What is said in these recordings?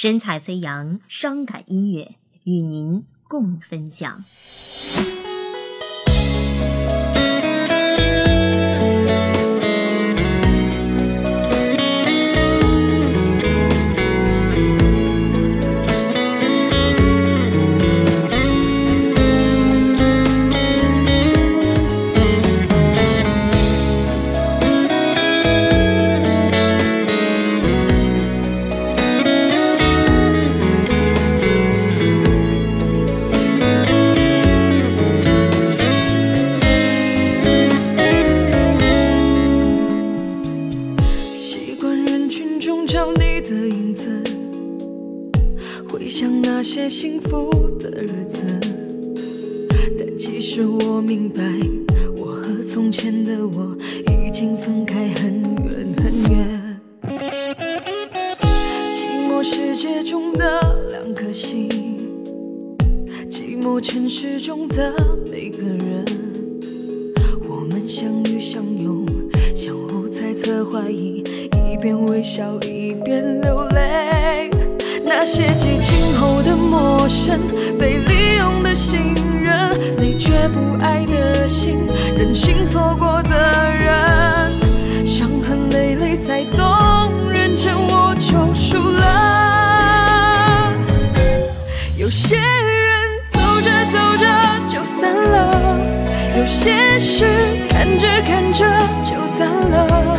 神采飞扬，伤感音乐与您共分享。找你的影子，回想那些幸福的日子。但其实我明白，我和从前的我已经分开很远很远。寂寞世界中的两颗心，寂寞城市中的每个人。我们相遇相拥，相互猜测怀疑，一边微笑一边流泪。那些激情后的陌生，被利用的信任，你却不爱的心，任性错过的人，伤痕累累才懂，认真我就输了。有些人走着走着就散了，有些事看着看着就淡了。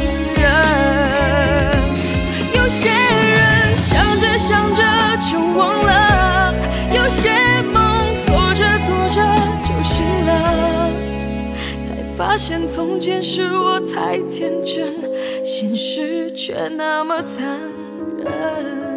发现从前是我太天真，现实却那么残忍。